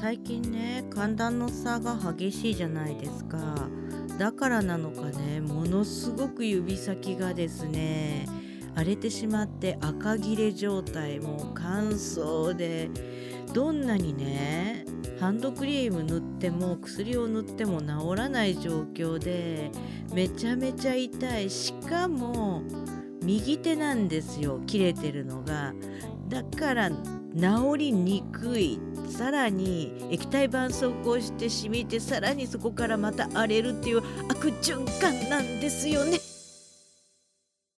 最近ね寒暖の差が激しいじゃないですか。だからなのかねものすごく指先がですね荒れてしまって赤切れ状態もう乾燥でどんなにねハンドクリーム塗っても薬を塗っても治らない状況でめちゃめちゃ痛い。しかも右手なんですよ切れてるのが。だから治りにくいさらに液体絆創膏して染みてさらにそこからまた荒れるっていう悪循環なんですよね。